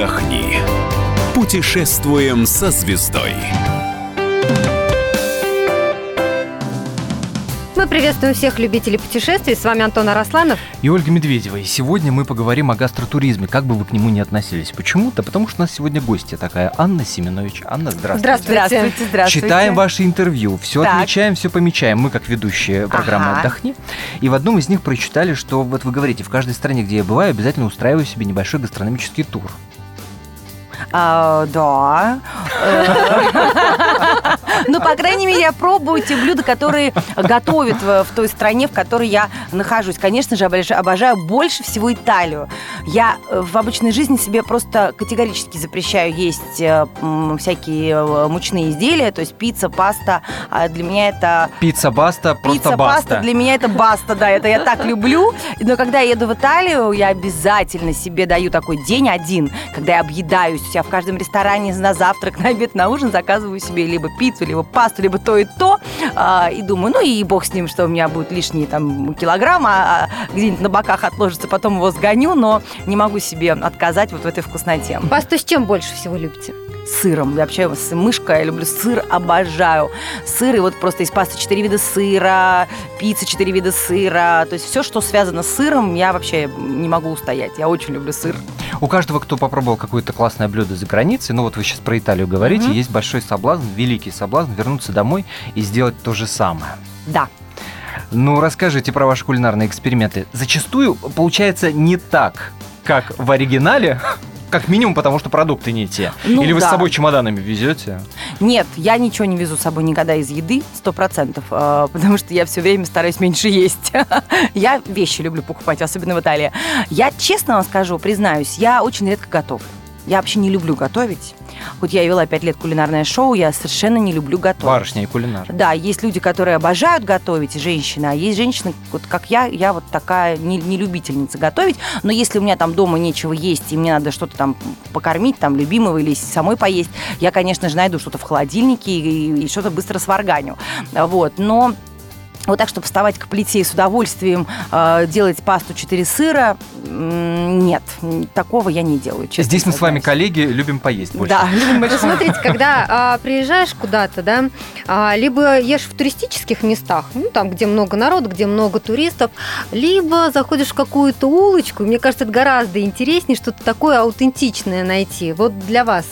отдохни. Путешествуем со звездой. Мы приветствуем всех любителей путешествий. С вами Антон Арасланов. И Ольга Медведева. И сегодня мы поговорим о гастротуризме, как бы вы к нему ни относились. Почему-то, потому что у нас сегодня гостья такая, Анна Семенович. Анна, здравствуйте. Здравствуйте. Здравствуйте, здравствуйте. Читаем ваши интервью, все Так. отмечаем, все помечаем. Мы, как ведущие программы Ага. «Отдохни». И в одном из них прочитали, что вот вы говорите, в каждой стране, где я бываю, обязательно устраиваю себе небольшой гастрономический тур. А, да. Ну, по крайней мере, я пробую те блюда, которые готовят в, в той стране, в которой я нахожусь. Конечно же, обож- обожаю больше всего Италию. Я э, в обычной жизни себе просто категорически запрещаю есть э, всякие э, мучные изделия, то есть пицца, паста. А Для меня это Пицца баста, просто Пицца, баста. паста для меня это баста, да, это я так люблю. Но когда я еду в Италию, я обязательно себе даю такой день один, когда я объедаюсь. Я в каждом ресторане на завтрак, на обед, на ужин заказываю себе либо пиццу, либо пасту, либо то и то. А, и думаю, ну и бог с ним, что у меня будут лишние там килограмм, а, а где-нибудь на боках отложится, потом его сгоню, но не могу себе отказать вот в этой вкусноте Пасту с чем больше всего любите? Сыром. Я вообще с мышкой, я люблю сыр, обожаю. Сыр, и вот просто из пасты 4 вида сыра, пицца 4 вида сыра. То есть все, что связано с сыром, я вообще не могу устоять. Я очень люблю сыр. У каждого, кто попробовал какое-то классное блюдо за границей, ну вот вы сейчас про Италию говорите, Мгм. есть большой соблазн, великий соблазн вернуться домой и сделать то же самое. Да. Ну, расскажите про ваши кулинарные эксперименты. Зачастую получается не так, как в оригинале, как минимум потому, что продукты не те. Ну Или вы с да. собой чемоданами везете? Нет, я ничего не везу с собой никогда из еды, сто процентов, э, потому что я все время стараюсь меньше есть. Я вещи люблю покупать, особенно в Италии. Я честно вам скажу, признаюсь, я очень редко готовлю. Я вообще не люблю готовить. Хоть я и вела пять лет кулинарное шоу, я совершенно не люблю готовить. Барышня и кулинар. Да, есть люди, которые обожают готовить, женщины, а есть женщины, вот как я, я вот такая не, не любительница готовить, но если у меня там дома нечего есть, и мне надо что-то там покормить, там, любимого или самой поесть, я, конечно же, найду что-то в холодильнике и, и что-то быстро сварганю. Вот, но вот так, чтобы вставать к плите и с удовольствием э, делать пасту 4 сыра, нет, такого я не делаю. честно Здесь мы с вами коллеги, любим поесть больше. Да, любим Ну, смотрите, когда а, приезжаешь куда-то, да, а, либо ешь в туристических местах, ну, там, где много народу, где много туристов, либо заходишь в какую-то улочку, и мне кажется, это гораздо интереснее что-то такое аутентичное найти. Вот для вас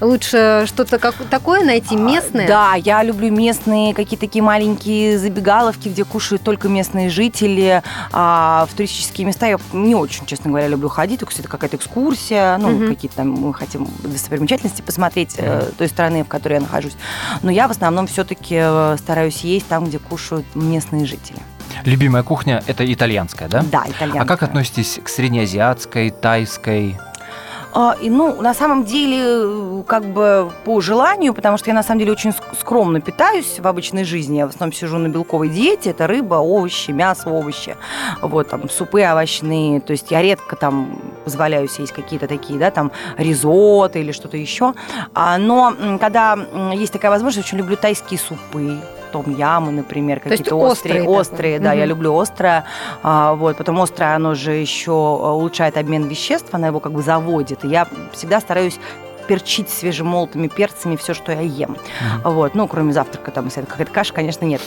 лучше что-то как- такое найти местное? Да, я люблю местные какие-то такие маленькие забегаловки, где кушают только местные жители. А в туристические места я не очень, честно говоря, люблю ходить. Только это какая-то экскурсия, ну, Мгм. какие-то там мы хотим достопримечательности посмотреть э, той страны, в которой я нахожусь. Но я в основном все-таки стараюсь есть там, где кушают местные жители. Любимая кухня – это итальянская, да? Да, итальянская. А как относитесь к среднеазиатской, тайской? А, и, ну, на самом деле, э, как бы по желанию, потому что я на самом деле очень ск- скромно питаюсь в обычной жизни. Я в основном сижу на белковой диете. Это рыба, овощи, мясо, овощи. Вот, там, супы овощные. То есть я редко там позволяю есть какие-то такие, да, там, ризотто или что-то еще. А, но когда есть такая возможность, очень люблю тайские супы. Том ямы, например, какие-то острые острые, острые, да, я Мгм. люблю острое. А, вот, потом острое, оно же еще а, улучшает обмен веществ, она его как бы заводит. И я всегда стараюсь перчить свежемолотыми перцами все, что я ем. Вот, ну, кроме завтрака, там, если это какая-то каша, конечно, нет.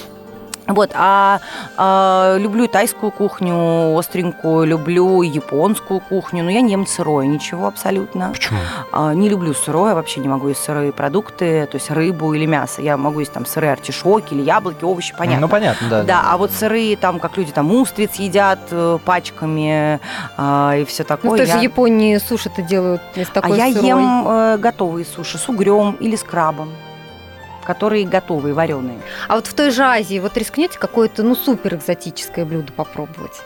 Вот, а, а, люблю тайскую кухню, остренькую, люблю японскую кухню, но я не ем сырое, ничего абсолютно. Почему? А, не люблю сырое, вообще не могу есть сырые продукты, то есть рыбу или мясо. Я могу есть там сырые артишоки или яблоки, овощи, понятно. Ну, понятно, да. Да, а вот сырые, там, как люди там устриц едят э, пачками а, и все Ну, такое. в той же я- Японии суши-то делают из а такой я сырой. ем э, готовые суши с угрем или с крабом, которые готовые, вареные. А вот в той же Азии вот рискнете какое-то, ну, супер экзотическое блюдо попробовать?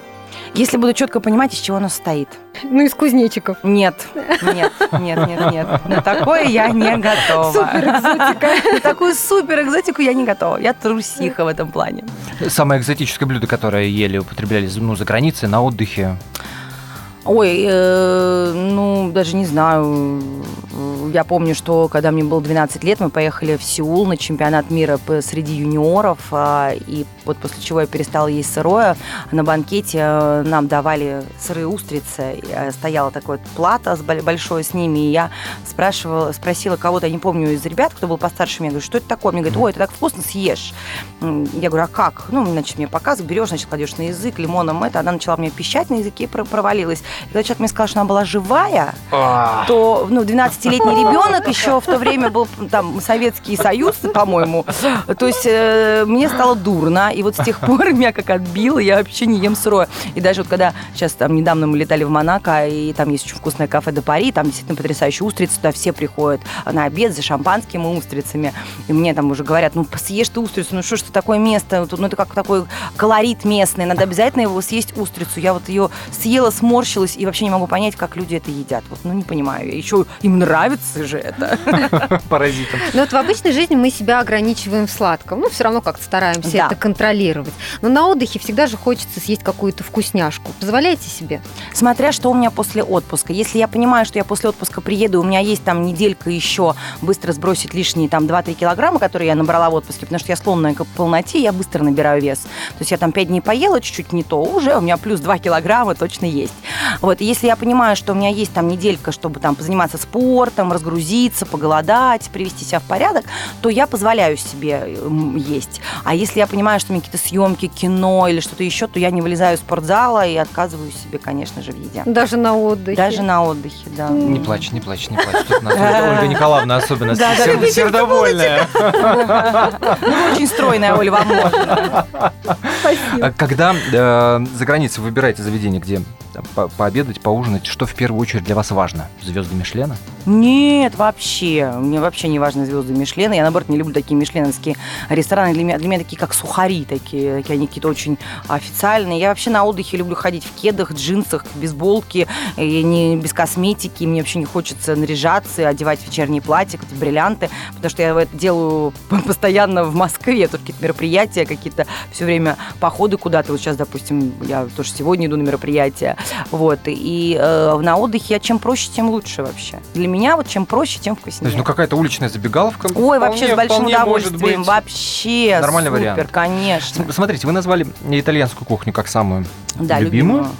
Если буду четко понимать, из чего оно состоит. Ну, из кузнечиков. Нет, нет, нет, нет, нет. На такое я не готова. Супер экзотика. На такую супер экзотику я не готова. Я трусиха в этом плане. Самое экзотическое блюдо, которое ели, употребляли ну, за границей, на отдыхе. Ой, э, ну, даже не знаю. Я помню, что когда мне было 12 лет, мы поехали в Сеул на чемпионат мира среди юниоров, а, и вот после чего я перестала есть сырое, на банкете э, нам давали сырые устрицы, э, стояла такая плата с бо- большой с ними, и я спрашивала, спросила кого-то, я не помню, из ребят, кто был постарше меня, говорю, что это такое? Мне говорит, ой, это так вкусно, съешь. Я говорю, а как? Ну, значит, мне показывают, берешь, значит, кладешь на язык, лимоном это, она начала мне пищать на языке и про- провалилась. И когда человек мне сказал, что она была живая, то ну, 12-летний ребенок еще в то время был там Советский Союз, по-моему. То есть э, мне стало дурно, и вот с тех пор меня как отбило, я вообще не ем сырое. И даже вот когда сейчас там недавно мы летали в Монако, и там есть очень вкусное кафе до Пари, там действительно потрясающие устрицы, туда все приходят на обед за шампанским и устрицами. И мне там уже говорят, ну съешь ты устрицу, ну что ж такое место, ну это как такой колорит местный, надо обязательно его съесть устрицу. Я вот ее съела, сморщилась и вообще не могу понять, как люди это едят. Вот, ну не понимаю. Еще им нравится же это. Паразитом. Но вот в обычной жизни мы себя ограничиваем в сладком. Ну, все равно как-то стараемся Да. это контролировать. Но на отдыхе всегда же хочется съесть какую-то вкусняшку. Позволяете себе? Смотря что у меня после отпуска. Если я понимаю, что я после отпуска приеду, у меня есть там неделька еще быстро сбросить лишние там 2-3 килограмма, которые я набрала в отпуске, потому что я склонна к полноте, я быстро набираю вес. То есть я там 5 дней поела, чуть-чуть не то, уже у меня плюс 2 килограмма точно есть. Вот, если я понимаю, что у меня есть там неделька, чтобы там позаниматься спортом, разгрузиться, поголодать, привести себя в порядок, то я позволяю себе м, есть. А если я понимаю, что у меня какие-то съемки, кино или что-то еще, то я не вылезаю из спортзала и отказываю себе, конечно же, в еде. Даже на отдыхе. Даже на отдыхе, да. Не плачь, не плачь, не плачь. Тут нас Ольга Николаевна особенно Да, да, сер- да. сердобольная. Ну, очень стройная, Оля, вам можно. А Когда э, за границей выбираете заведение, где там, по- пообедать, поужинать, что в первую очередь для вас важно? Звезды Мишлена? Нет, вообще. Мне вообще не важны звезды Мишлена. Я, наоборот, не люблю такие мишленовские рестораны. Для меня, для меня такие, как сухари такие. такие они какие-то очень официальные. Я вообще на отдыхе люблю ходить в кедах, джинсах, бейсболке, и не, без косметики. Мне вообще не хочется наряжаться, одевать вечерние платья, какие-то бриллианты, потому что я это делаю постоянно в Москве. Тут какие-то мероприятия, какие-то все время походы куда-то. Вот сейчас, допустим, я тоже сегодня иду на мероприятие. Вот. И э, на отдыхе я чем проще, тем лучше вообще. Для меня вот чем проще, тем То вкуснее. есть, ну, какая-то уличная забегаловка. Ой, вполне- вообще с большим удовольствием. Вообще Нормальный супер, вариант. конечно. Смотрите, вы назвали итальянскую кухню как самую Да, любимую. любимую.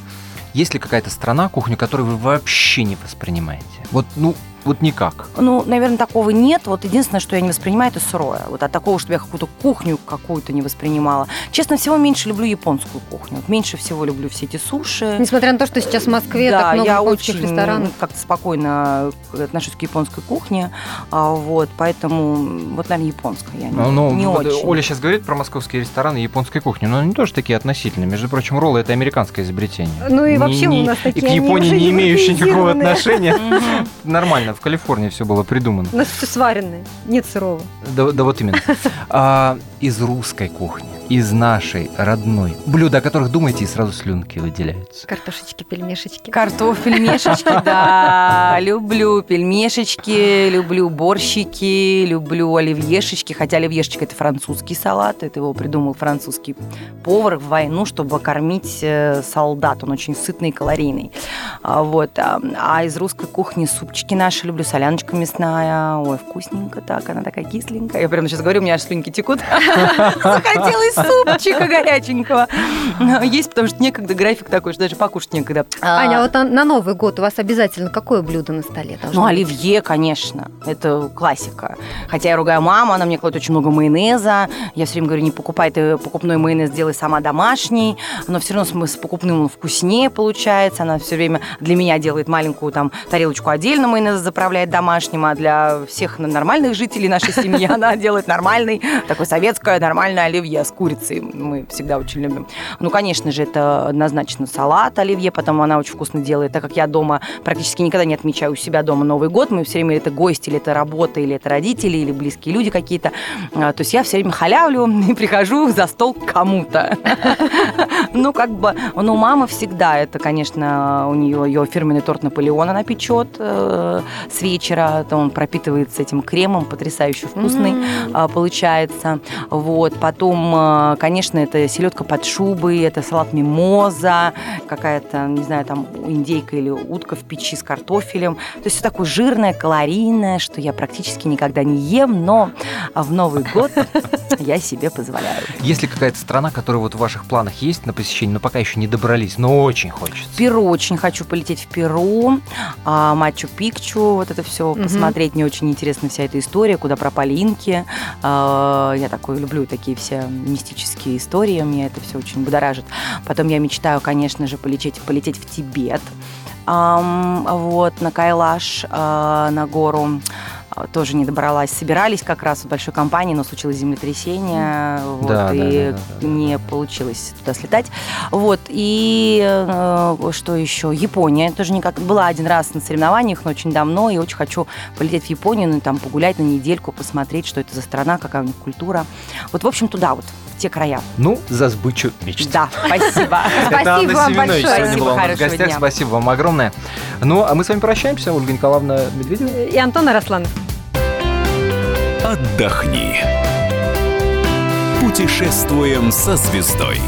Есть ли какая-то страна, кухню, которую вы вообще не воспринимаете? Вот, ну, вот никак. Ну, наверное, такого нет. Вот единственное, что я не воспринимаю, это сырое. Вот от такого, чтобы я какую-то кухню какую-то не воспринимала. Честно, всего меньше люблю японскую кухню. Меньше всего люблю все эти суши. Несмотря на то, что сейчас в Москве да, так много я очень ресторанов. как-то спокойно отношусь к японской кухне, а, вот, поэтому вот, наверное, японская я не, Ну, ну, не вот очень. Оля сейчас говорит про московские рестораны и японской кухни, но они тоже такие относительные. Между прочим, роллы – это американское изобретение. Ну и Не- вообще не- у нас И такие к они Японии не имеющие никакого отношения. Нормально, в Калифорнии все было придумано. У нас все сваренное, нет сырого. Да, да вот именно. А, из русской кухни, из нашей родной, блюда, о которых думаете, и сразу слюнки выделяются. Картошечки, пельмешечки. Картофель, мешечки, да, люблю пельмешечки, люблю борщики, люблю оливьешечки, хотя оливьешечка это французский салат, это его придумал французский повар в войну, чтобы кормить э, солдат, он очень сытный и калорийный. А, Вот, а, а из русской кухни супчики наши люблю, соляночка мясная, ой, вкусненько так, она такая кисленькая. Я прямо сейчас говорю, у меня аж слюнки текут. Захотелось супчика горяченького. Есть, потому что некогда график такой, что даже покушать некогда. Аня, а вот на, Новый год у вас обязательно какое блюдо на столе Ну, оливье, конечно, это классика. Хотя я ругаю маму, она мне кладет очень много майонеза. Я все время говорю, не покупай ты покупной майонез, делай сама домашний. Но все равно с, с покупным он вкуснее получается. Она все время для меня делает маленькую там тарелочку отдельно майонеза заправляет домашним, а для всех нормальных жителей нашей семьи она делает нормальный, такой советское нормальное оливье с курицей. Мы всегда очень любим. Ну, конечно же, это однозначно салат оливье, потом она очень вкусно делает, так как я дома практически никогда не отмечаю у себя дома Новый год, мы все время это гости, или это работа, или это родители, или близкие люди какие-то. А, То есть я все время халявлю и прихожу за стол к кому-то. Ну, как бы, ну, мама всегда, это, конечно, у нее ее фирменный торт Наполеон она печет э, с вечера, то он пропитывается этим кремом, потрясающе вкусный а, получается. Вот. Потом А, Конечно, это селедка под шубой, это салат мимоза, какая-то, не знаю, там индейка или утка в печи с картофелем. То есть все такое жирное, калорийное, что я практически никогда не ем, но в Новый год я себе позволяю. Есть ли какая-то страна, которая вот в ваших планах есть на посещение, но пока еще не добрались, но очень хочется? Перу очень хочу полететь в Перу, а, Мачу-Пикчу, вот это все посмотреть. Мне очень интересна вся эта история, куда пропали инки. А, Я такой люблю такие все мистические истории, меня это все очень будоражит. Потом я мечтаю, конечно же, полететь, полететь в Тибет. Ам, вот, на Кайлаш, а, на гору а, тоже не добралась. Собирались как раз в большой компании, но случилось землетрясение, вот, Да, и да, да, да. не получилось туда слетать. Вот, и э, что еще? Япония. Тоже никак была один раз на соревнованиях, но очень давно, и очень хочу полететь в Японию, ну, и там погулять на недельку, посмотреть, что это за страна, какая у них культура. Вот, в общем, туда вот, те края. Ну, за сбычу мечты. Да, спасибо. Это Спасибо Анна вам Семенович большое. сегодня была у нас в гостях. Спасибо вам огромное. Ну, а мы с вами прощаемся. Ольга Николаевна Медведева. И Антон Арасланов. Отдохни. Путешествуем со звездой.